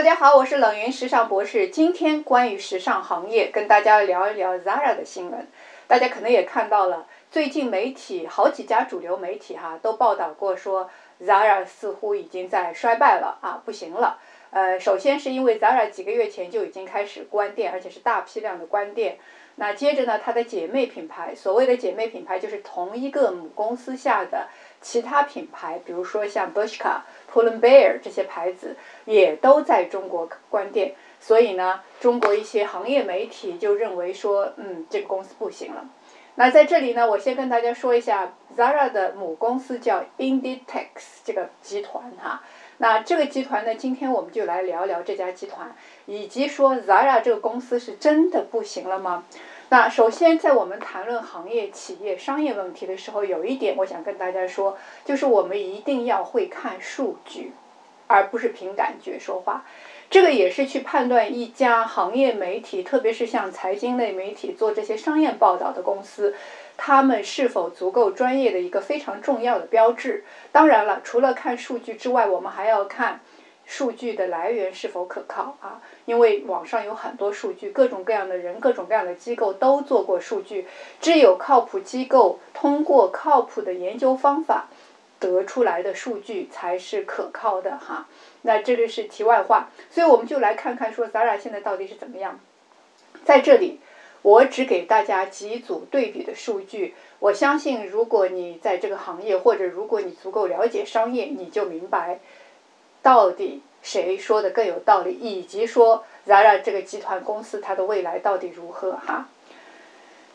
大家好，我是冷云时尚博士。今天关于时尚行业，跟大家聊一聊 Zara 的新闻。大家可能也看到了，最近媒体好几家主流媒体哈都报道过，说 Zara 似乎已经在衰败了啊，不行了。呃，首先是因为 Zara 几个月前就已经开始关店，而且是大批量的关店。那接着呢，它的姐妹品牌，所谓的姐妹品牌就是同一个母公司下的其他品牌，比如说像 Bershka、Pull&Bear 这些牌子，也都在中国关店。所以呢，中国一些行业媒体就认为说，嗯，这个公司不行了。那在这里呢，我先跟大家说一下，Zara 的母公司叫 Inditex 这个集团哈。那这个集团呢，今天我们就来聊聊这家集团，以及说 Zara 这个公司是真的不行了吗？那首先，在我们谈论行业、企业、商业问题的时候，有一点我想跟大家说，就是我们一定要会看数据，而不是凭感觉说话。这个也是去判断一家行业媒体，特别是像财经类媒体做这些商业报道的公司，他们是否足够专业的一个非常重要的标志。当然了，除了看数据之外，我们还要看。数据的来源是否可靠啊？因为网上有很多数据，各种各样的人、各种各样的机构都做过数据。只有靠谱机构通过靠谱的研究方法得出来的数据才是可靠的哈。那这个是题外话，所以我们就来看看说咱俩现在到底是怎么样。在这里，我只给大家几组对比的数据。我相信，如果你在这个行业，或者如果你足够了解商业，你就明白。到底谁说的更有道理？以及说 Zara 这个集团公司它的未来到底如何？哈，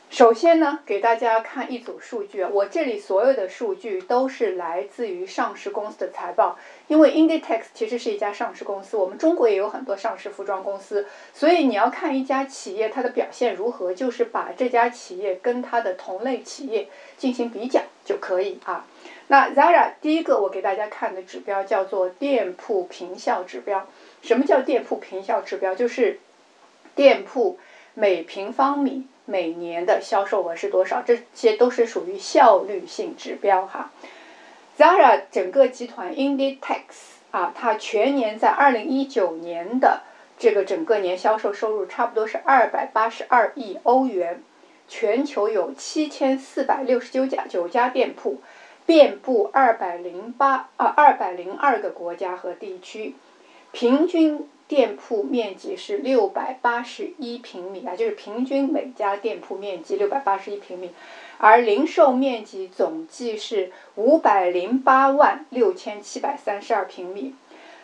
首先呢，给大家看一组数据。我这里所有的数据都是来自于上市公司的财报，因为 Inditex 其实是一家上市公司，我们中国也有很多上市服装公司，所以你要看一家企业它的表现如何，就是把这家企业跟它的同类企业进行比较就可以啊。那 Zara 第一个我给大家看的指标叫做店铺平效指标。什么叫店铺平效指标？就是店铺每平方米每年的销售额是多少？这些都是属于效率性指标哈。Zara 整个集团 Inditex 啊，它全年在二零一九年的这个整个年销售收入差不多是二百八十二亿欧元，全球有七千四百六十九家九家店铺。遍布二百零八啊二百零二个国家和地区，平均店铺面积是六百八十一平米啊，就是平均每家店铺面积六百八十一平米，而零售面积总计是五百零八万六千七百三十二平米。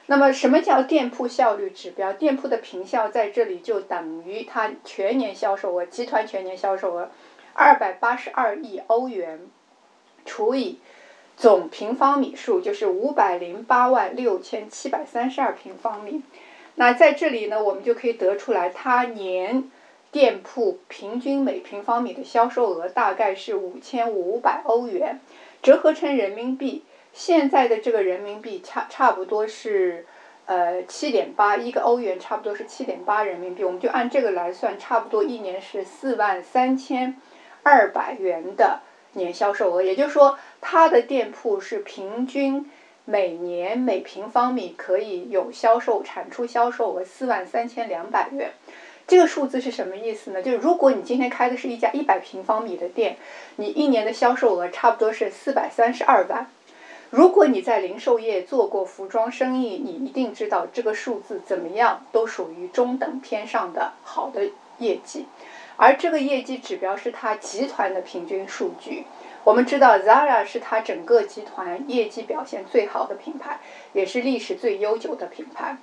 那么，什么叫店铺效率指标？店铺的平效在这里就等于它全年销售额，集团全年销售额二百八十二亿欧元。除以总平方米数，就是五百零八万六千七百三十二平方米。那在这里呢，我们就可以得出来，它年店铺平均每平方米的销售额大概是五千五百欧元，折合成人民币，现在的这个人民币差差不多是呃七点八，一个欧元差不多是七点八人民币，我们就按这个来算，差不多一年是四万三千二百元的。年销售额，也就是说，它的店铺是平均每年每平方米可以有销售产出销售额四万三千两百元。这个数字是什么意思呢？就是如果你今天开的是一家一百平方米的店，你一年的销售额差不多是四百三十二万。如果你在零售业做过服装生意，你一定知道这个数字怎么样都属于中等偏上的好的业绩。而这个业绩指标是它集团的平均数据。我们知道，Zara 是它整个集团业绩表现最好的品牌，也是历史最悠久的品牌。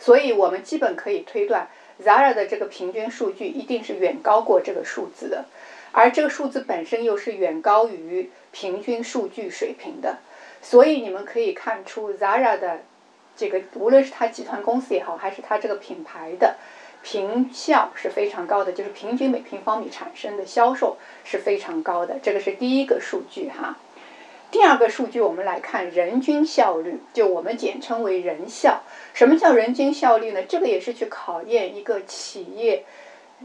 所以，我们基本可以推断，Zara 的这个平均数据一定是远高过这个数字的。而这个数字本身又是远高于平均数据水平的。所以，你们可以看出，Zara 的这个无论是它集团公司也好，还是它这个品牌的。平效是非常高的，就是平均每平方米产生的销售是非常高的，这个是第一个数据哈。第二个数据，我们来看人均效率，就我们简称为人效。什么叫人均效率呢？这个也是去考验一个企业，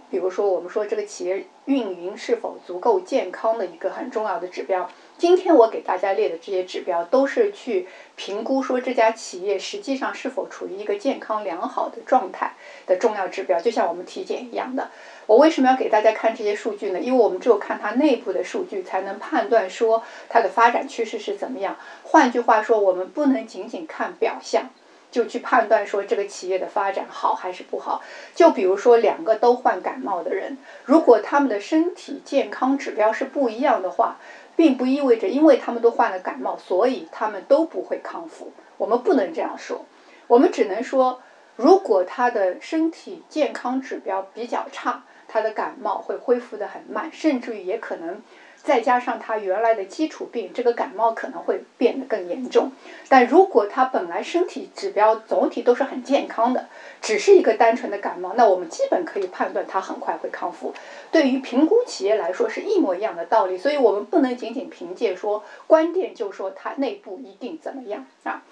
比如说我们说这个企业运营是否足够健康的一个很重要的指标。今天我给大家列的这些指标，都是去评估说这家企业实际上是否处于一个健康良好的状态的重要指标，就像我们体检一样的。我为什么要给大家看这些数据呢？因为我们只有看它内部的数据，才能判断说它的发展趋势是怎么样。换句话说，我们不能仅仅看表象。就去判断说这个企业的发展好还是不好。就比如说两个都患感冒的人，如果他们的身体健康指标是不一样的话，并不意味着因为他们都患了感冒，所以他们都不会康复。我们不能这样说，我们只能说，如果他的身体健康指标比较差，他的感冒会恢复得很慢，甚至于也可能。再加上他原来的基础病，这个感冒可能会变得更严重。但如果他本来身体指标总体都是很健康的，只是一个单纯的感冒，那我们基本可以判断他很快会康复。对于评估企业来说是一模一样的道理，所以我们不能仅仅凭借说观点就说它内部一定怎么样啊。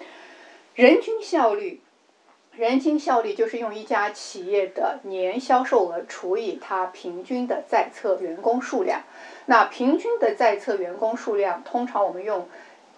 人均效率。人均效率就是用一家企业的年销售额除以它平均的在册员工数量。那平均的在册员工数量，通常我们用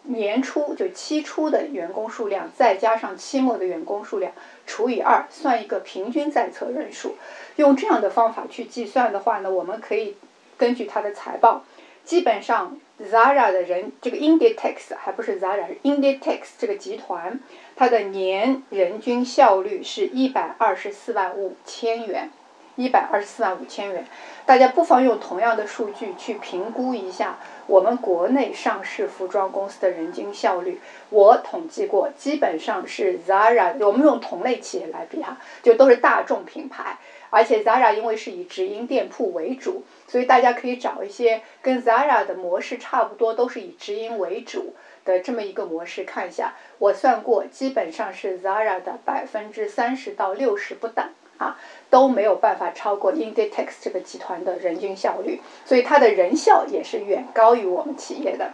年初就期初的员工数量，再加上期末的员工数量除以二，算一个平均在册人数。用这样的方法去计算的话呢，我们可以根据它的财报，基本上。Zara 的人，这个 Inditex 还不是 Zara，是 Inditex 这个集团，它的年人均效率是一百二十四万五千元，一百二十四万五千元。大家不妨用同样的数据去评估一下我们国内上市服装公司的人均效率。我统计过，基本上是 Zara，我们用同类企业来比哈，就都是大众品牌。而且 Zara 因为是以直营店铺为主，所以大家可以找一些跟 Zara 的模式差不多，都是以直营为主的这么一个模式看一下。我算过，基本上是 Zara 的百分之三十到六十不等啊，都没有办法超过 Inditex 这个集团的人均效率，所以它的人效也是远高于我们企业的。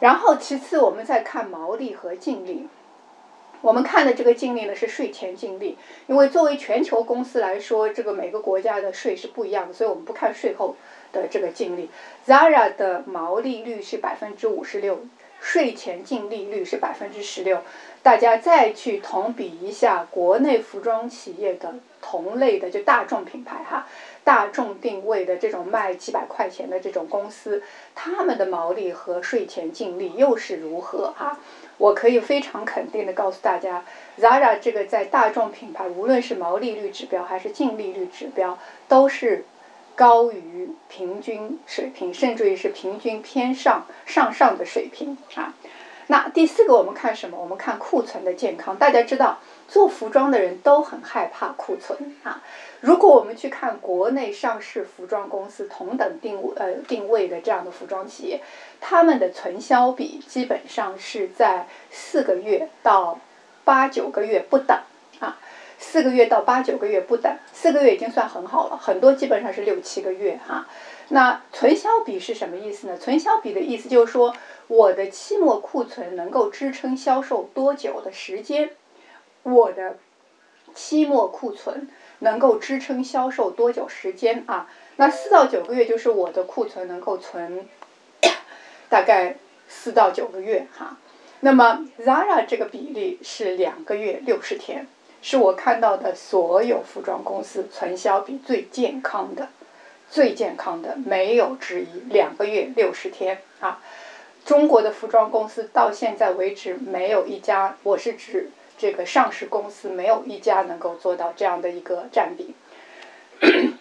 然后其次，我们再看毛利和净利。我们看的这个净利呢是税前净利，因为作为全球公司来说，这个每个国家的税是不一样的，所以我们不看税后的这个净利。Zara 的毛利率是百分之五十六，税前净利率是百分之十六。大家再去同比一下国内服装企业的同类的，就大众品牌哈，大众定位的这种卖几百块钱的这种公司，他们的毛利和税前净利又是如何哈？我可以非常肯定的告诉大家，Zara 这个在大众品牌，无论是毛利率指标还是净利率指标，都是高于平均水平，甚至于是平均偏上上上的水平啊。那第四个，我们看什么？我们看库存的健康。大家知道，做服装的人都很害怕库存啊。如果我们去看国内上市服装公司同等定呃定位的这样的服装企业，他们的存销比基本上是在四个月到八九个月不等啊，四个月到八九个月不等，四个月已经算很好了，很多基本上是六七个月哈。那存销比是什么意思呢？存销比的意思就是说，我的期末库存能够支撑销售多久的时间，我的期末库存。能够支撑销售多久时间啊？那四到九个月就是我的库存能够存 大概四到九个月哈。那么 Zara 这个比例是两个月六十天，是我看到的所有服装公司存销比最健康的、最健康的，没有之一。两个月六十天啊！中国的服装公司到现在为止没有一家，我是指。这个上市公司没有一家能够做到这样的一个占比，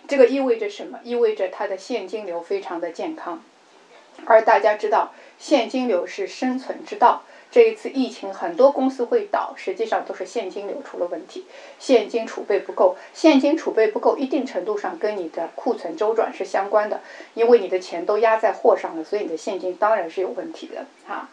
这个意味着什么？意味着它的现金流非常的健康，而大家知道现金流是生存之道。这一次疫情，很多公司会倒，实际上都是现金流出了问题，现金储备不够。现金储备不够，一定程度上跟你的库存周转是相关的，因为你的钱都压在货上了，所以你的现金当然是有问题的啊。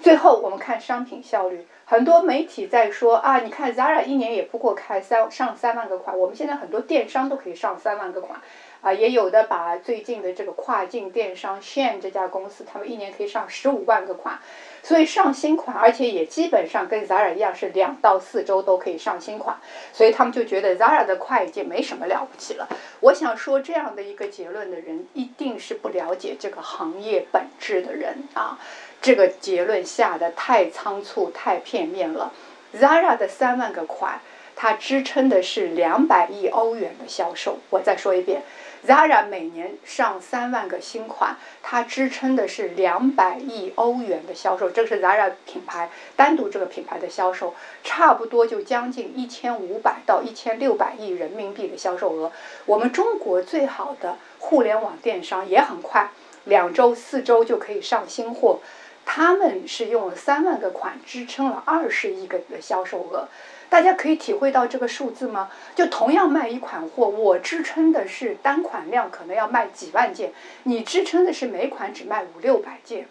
最后，我们看商品效率。很多媒体在说啊，你看 Zara 一年也不过开三上三万个款，我们现在很多电商都可以上三万个款，啊，也有的把最近的这个跨境电商 Shen 这家公司，他们一年可以上十五万个款，所以上新款，而且也基本上跟 Zara 一样是两到四周都可以上新款，所以他们就觉得 Zara 的快已经没什么了不起了。我想说这样的一个结论的人，一定是不了解这个行业本质的人啊。这个结论下的太仓促、太片面了。Zara 的三万个款，它支撑的是两百亿欧元的销售。我再说一遍，Zara 每年上三万个新款，它支撑的是两百亿欧元的销售。这是 Zara 品牌单独这个品牌的销售，差不多就将近一千五百到一千六百亿人民币的销售额。我们中国最好的互联网电商也很快，两周、四周就可以上新货。他们是用了三万个款支撑了二十亿个的销售额，大家可以体会到这个数字吗？就同样卖一款货，我支撑的是单款量可能要卖几万件，你支撑的是每款只卖五六百件。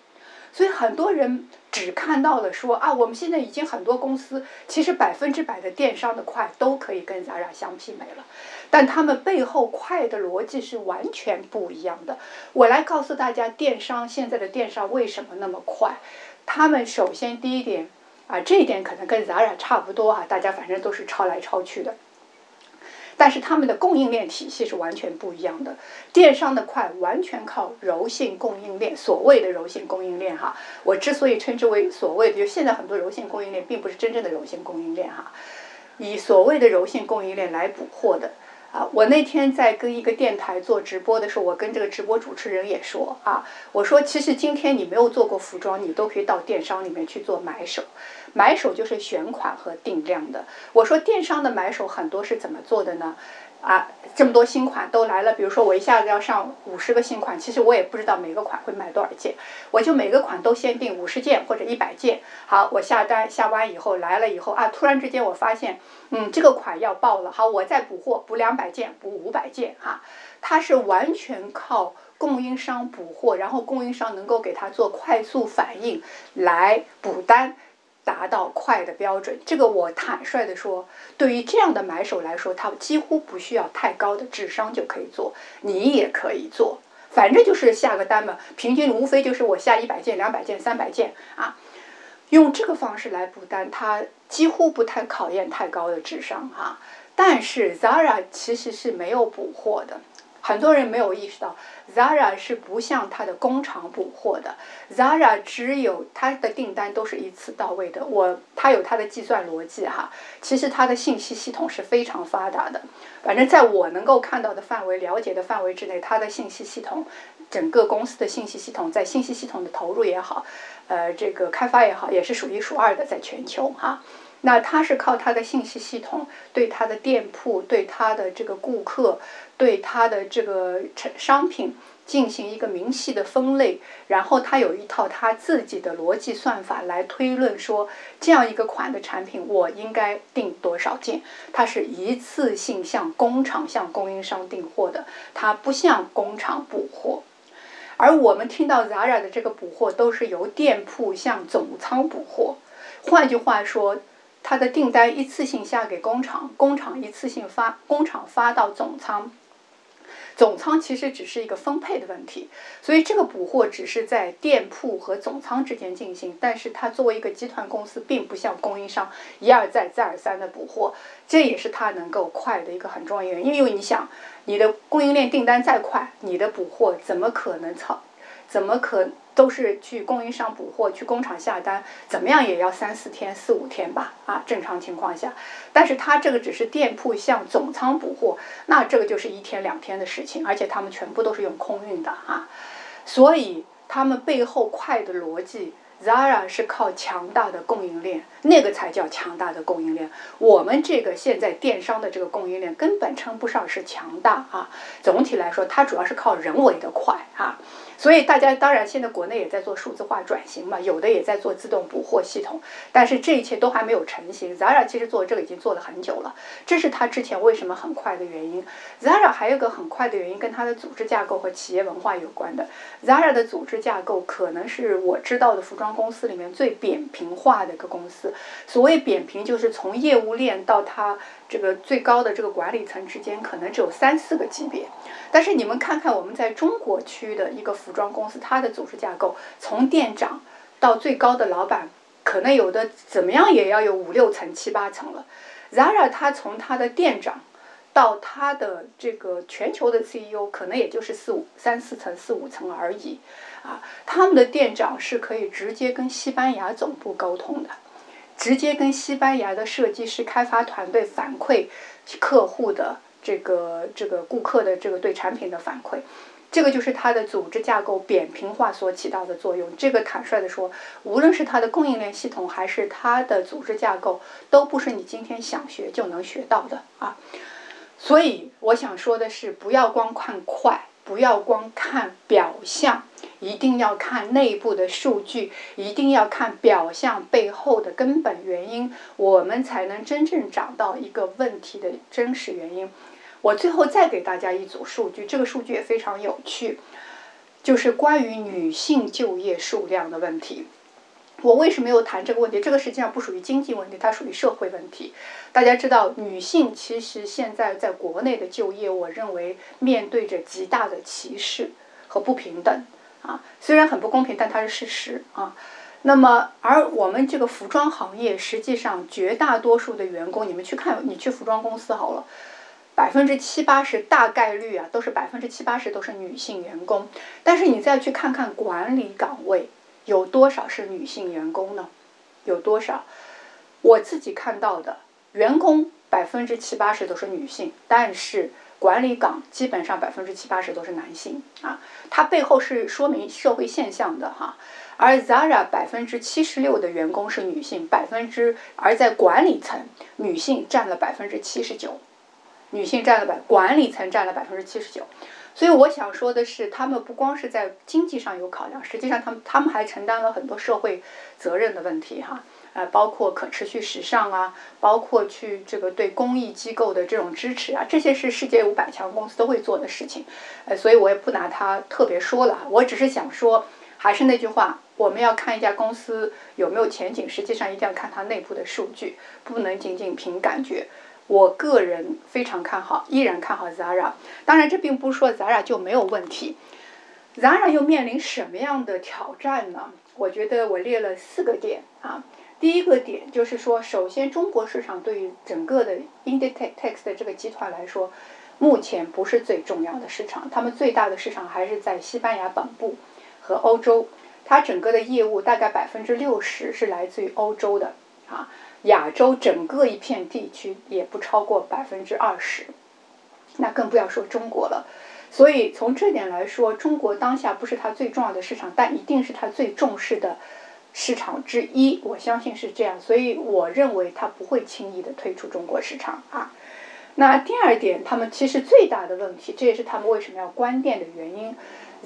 所以很多人只看到了说啊，我们现在已经很多公司其实百分之百的电商的快都可以跟 Zara 相媲美了，但他们背后快的逻辑是完全不一样的。我来告诉大家，电商现在的电商为什么那么快？他们首先第一点啊，这一点可能跟 Zara 差不多啊，大家反正都是抄来抄去的。但是他们的供应链体系是完全不一样的，电商的快完全靠柔性供应链，所谓的柔性供应链哈，我之所以称之为所谓的，就现在很多柔性供应链并不是真正的柔性供应链哈，以所谓的柔性供应链来补货的。啊，我那天在跟一个电台做直播的时候，我跟这个直播主持人也说啊，我说其实今天你没有做过服装，你都可以到电商里面去做买手，买手就是选款和定量的。我说电商的买手很多是怎么做的呢？啊，这么多新款都来了，比如说我一下子要上五十个新款，其实我也不知道每个款会卖多少件，我就每个款都先定五十件或者一百件。好，我下单下完以后来了以后啊，突然之间我发现，嗯，这个款要爆了，好，我再补货，补两百件，补五百件，哈，它是完全靠供应商补货，然后供应商能够给他做快速反应来补单。达到快的标准，这个我坦率的说，对于这样的买手来说，他几乎不需要太高的智商就可以做，你也可以做，反正就是下个单嘛，平均无非就是我下一百件、两百件、三百件啊，用这个方式来补单，它几乎不太考验太高的智商哈。但是 Zara 其实是没有补货的。很多人没有意识到，Zara 是不向它的工厂补货的。Zara 只有它的订单都是一次到位的。我它有它的计算逻辑哈，其实它的信息系统是非常发达的。反正在我能够看到的范围、了解的范围之内，它的信息系统，整个公司的信息系统在信息系统的投入也好，呃，这个开发也好，也是数一数二的，在全球哈。那它是靠它的信息系统对它的店铺、对它的这个顾客、对它的这个产商品进行一个明细的分类，然后它有一套它自己的逻辑算法来推论说，这样一个款的产品我应该订多少件。它是一次性向工厂、向供应商订货的，它不向工厂补货。而我们听到 Zara 的这个补货都是由店铺向总仓补货，换句话说。它的订单一次性下给工厂，工厂一次性发，工厂发到总仓，总仓其实只是一个分配的问题，所以这个补货只是在店铺和总仓之间进行，但是它作为一个集团公司，并不像供应商一而再再而三的补货，这也是它能够快的一个很重要原因。因为你想，你的供应链订单再快，你的补货怎么可能操？怎么可都是去供应商补货，去工厂下单，怎么样也要三四天、四五天吧？啊，正常情况下，但是他这个只是店铺向总仓补货，那这个就是一天两天的事情，而且他们全部都是用空运的啊，所以他们背后快的逻辑，Zara 是靠强大的供应链，那个才叫强大的供应链。我们这个现在电商的这个供应链根本称不上是强大啊，总体来说，它主要是靠人为的快啊。所以大家当然现在国内也在做数字化转型嘛，有的也在做自动补货系统，但是这一切都还没有成型。Zara 其实做这个已经做了很久了，这是它之前为什么很快的原因。Zara 还有个很快的原因跟它的组织架构和企业文化有关的。Zara 的组织架构可能是我知道的服装公司里面最扁平化的一个公司。所谓扁平，就是从业务链到它这个最高的这个管理层之间，可能只有三四个级别。但是你们看看我们在中国区的一个服装公司，它的组织架构，从店长到最高的老板，可能有的怎么样也要有五六层、七八层了。Zara 它从它的店长到它的这个全球的 CEO，可能也就是四五三四层、四五层而已。啊，他们的店长是可以直接跟西班牙总部沟通的，直接跟西班牙的设计师开发团队反馈客户的。这个这个顾客的这个对产品的反馈，这个就是它的组织架构扁平化所起到的作用。这个坦率的说，无论是它的供应链系统，还是它的组织架构，都不是你今天想学就能学到的啊。所以我想说的是，不要光看快。不要光看表象，一定要看内部的数据，一定要看表象背后的根本原因，我们才能真正找到一个问题的真实原因。我最后再给大家一组数据，这个数据也非常有趣，就是关于女性就业数量的问题。我为什么又谈这个问题？这个实际上不属于经济问题，它属于社会问题。大家知道，女性其实现在在国内的就业，我认为面对着极大的歧视和不平等啊。虽然很不公平，但它是事实啊。那么，而我们这个服装行业，实际上绝大多数的员工，你们去看，你去服装公司好了，百分之七八十大概率啊，都是百分之七八十都是女性员工。但是你再去看看管理岗位。有多少是女性员工呢？有多少？我自己看到的员工百分之七八十都是女性，但是管理岗基本上百分之七八十都是男性啊。它背后是说明社会现象的哈。而 Zara 百分之七十六的员工是女性，百分之而在管理层女性占了百分之七十九，女性占了百管理层占了百分之七十九。所以我想说的是，他们不光是在经济上有考量，实际上他们他们还承担了很多社会责任的问题哈，呃，包括可持续时尚啊，包括去这个对公益机构的这种支持啊，这些是世界五百强公司都会做的事情，呃，所以我也不拿它特别说了，我只是想说，还是那句话，我们要看一家公司有没有前景，实际上一定要看它内部的数据，不能仅仅凭感觉。我个人非常看好，依然看好 Zara。当然，这并不是说 Zara 就没有问题。Zara 又面临什么样的挑战呢？我觉得我列了四个点啊。第一个点就是说，首先中国市场对于整个的 Inditex 的这个集团来说，目前不是最重要的市场。他们最大的市场还是在西班牙本部和欧洲。它整个的业务大概百分之六十是来自于欧洲的啊。亚洲整个一片地区也不超过百分之二十，那更不要说中国了。所以从这点来说，中国当下不是它最重要的市场，但一定是它最重视的市场之一。我相信是这样，所以我认为它不会轻易的退出中国市场啊。那第二点，他们其实最大的问题，这也是他们为什么要关店的原因。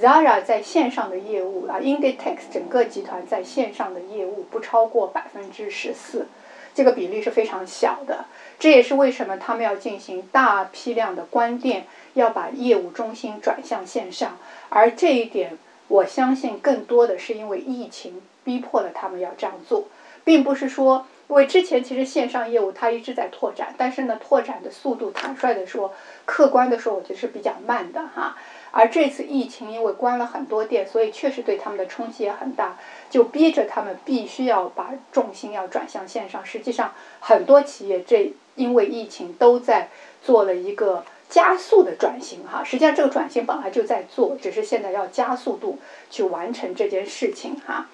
Zara 在线上的业务啊，Inditex 整个集团在线上的业务不超过百分之十四。这个比例是非常小的，这也是为什么他们要进行大批量的关店，要把业务中心转向线上。而这一点，我相信更多的是因为疫情逼迫了他们要这样做，并不是说因为之前其实线上业务它一直在拓展，但是呢，拓展的速度，坦率的说，客观的说，我觉得是比较慢的哈。而这次疫情因为关了很多店，所以确实对他们的冲击也很大。就逼着他们必须要把重心要转向线上。实际上，很多企业这因为疫情都在做了一个加速的转型哈。实际上，这个转型本来就在做，只是现在要加速度去完成这件事情哈。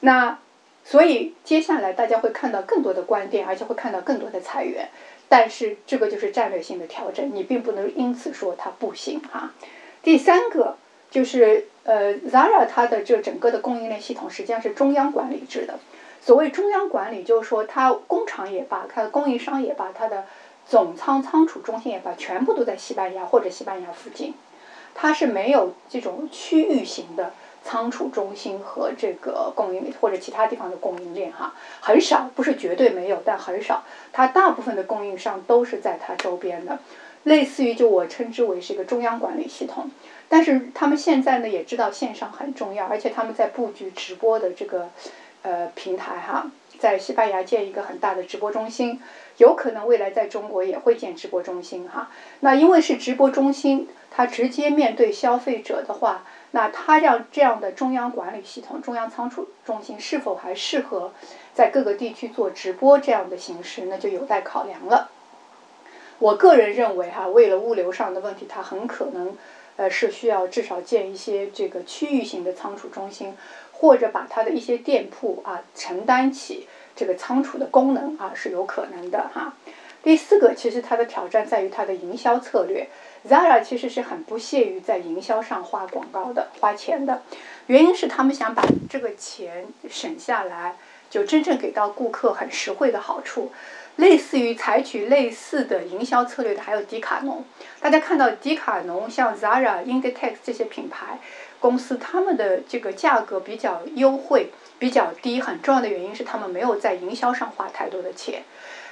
那所以接下来大家会看到更多的关店，而且会看到更多的裁员。但是这个就是战略性的调整，你并不能因此说它不行哈。第三个就是。呃，Zara 它的这整个的供应链系统实际上是中央管理制的。所谓中央管理，就是说它工厂也罢，它的供应商也罢，它的总仓仓储中心也罢，全部都在西班牙或者西班牙附近。它是没有这种区域型的仓储中心和这个供应或者其他地方的供应链哈，很少，不是绝对没有，但很少。它大部分的供应商都是在它周边的，类似于就我称之为是一个中央管理系统。但是他们现在呢也知道线上很重要，而且他们在布局直播的这个呃平台哈，在西班牙建一个很大的直播中心，有可能未来在中国也会建直播中心哈。那因为是直播中心，它直接面对消费者的话，那它让这样的中央管理系统、中央仓储中心是否还适合在各个地区做直播这样的形式，那就有待考量了。我个人认为哈，为了物流上的问题，它很可能。呃，是需要至少建一些这个区域型的仓储中心，或者把它的一些店铺啊承担起这个仓储的功能啊，是有可能的哈。第四个，其实它的挑战在于它的营销策略。Zara 其实是很不屑于在营销上花广告的、花钱的，原因是他们想把这个钱省下来，就真正给到顾客很实惠的好处。类似于采取类似的营销策略的还有迪卡侬。大家看到迪卡侬、像 Zara、Inditex 这些品牌公司，他们的这个价格比较优惠、比较低，很重要的原因是他们没有在营销上花太多的钱。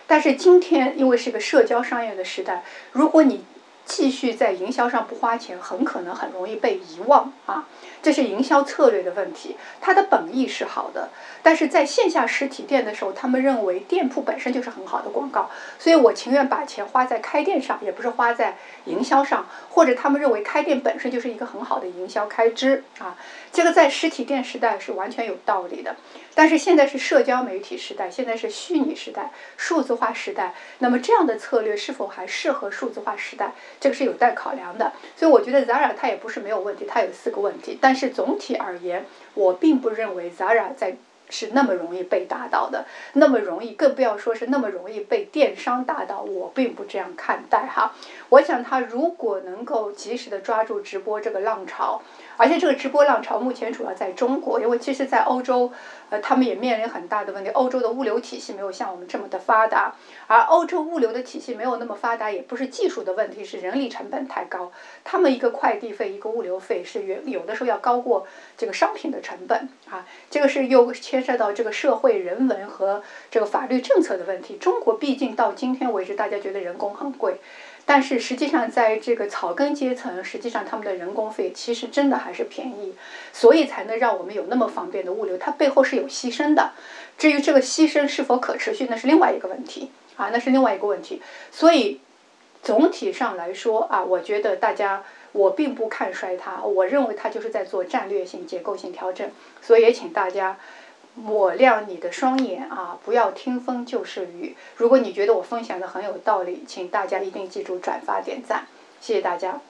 但是今天因为是个社交商业的时代，如果你继续在营销上不花钱，很可能很容易被遗忘啊！这是营销策略的问题。它的本意是好的，但是在线下实体店的时候，他们认为店铺本身就是很好的广告，所以我情愿把钱花在开店上，也不是花在营销上，或者他们认为开店本身就是一个很好的营销开支啊。这个在实体店时代是完全有道理的。但是现在是社交媒体时代，现在是虚拟时代、数字化时代。那么这样的策略是否还适合数字化时代？这个是有待考量的。所以我觉得 Zara 它也不是没有问题，它有四个问题。但是总体而言，我并不认为 Zara 在是那么容易被打倒的，那么容易，更不要说是那么容易被电商打倒。我并不这样看待哈。我想它如果能够及时的抓住直播这个浪潮。而且这个直播浪潮目前主要在中国，因为其实，在欧洲，呃，他们也面临很大的问题。欧洲的物流体系没有像我们这么的发达，而欧洲物流的体系没有那么发达，也不是技术的问题，是人力成本太高。他们一个快递费，一个物流费是远有的时候要高过这个商品的成本啊。这个是又牵涉到这个社会人文和这个法律政策的问题。中国毕竟到今天为止，大家觉得人工很贵。但是实际上，在这个草根阶层，实际上他们的人工费其实真的还是便宜，所以才能让我们有那么方便的物流。它背后是有牺牲的，至于这个牺牲是否可持续，那是另外一个问题啊，那是另外一个问题。所以总体上来说啊，我觉得大家我并不看衰它，我认为它就是在做战略性、结构性调整。所以也请大家。抹亮你的双眼啊不要听风就是雨。如果你觉得我分享的很有道理请大家一定记住转发点赞。谢谢大家。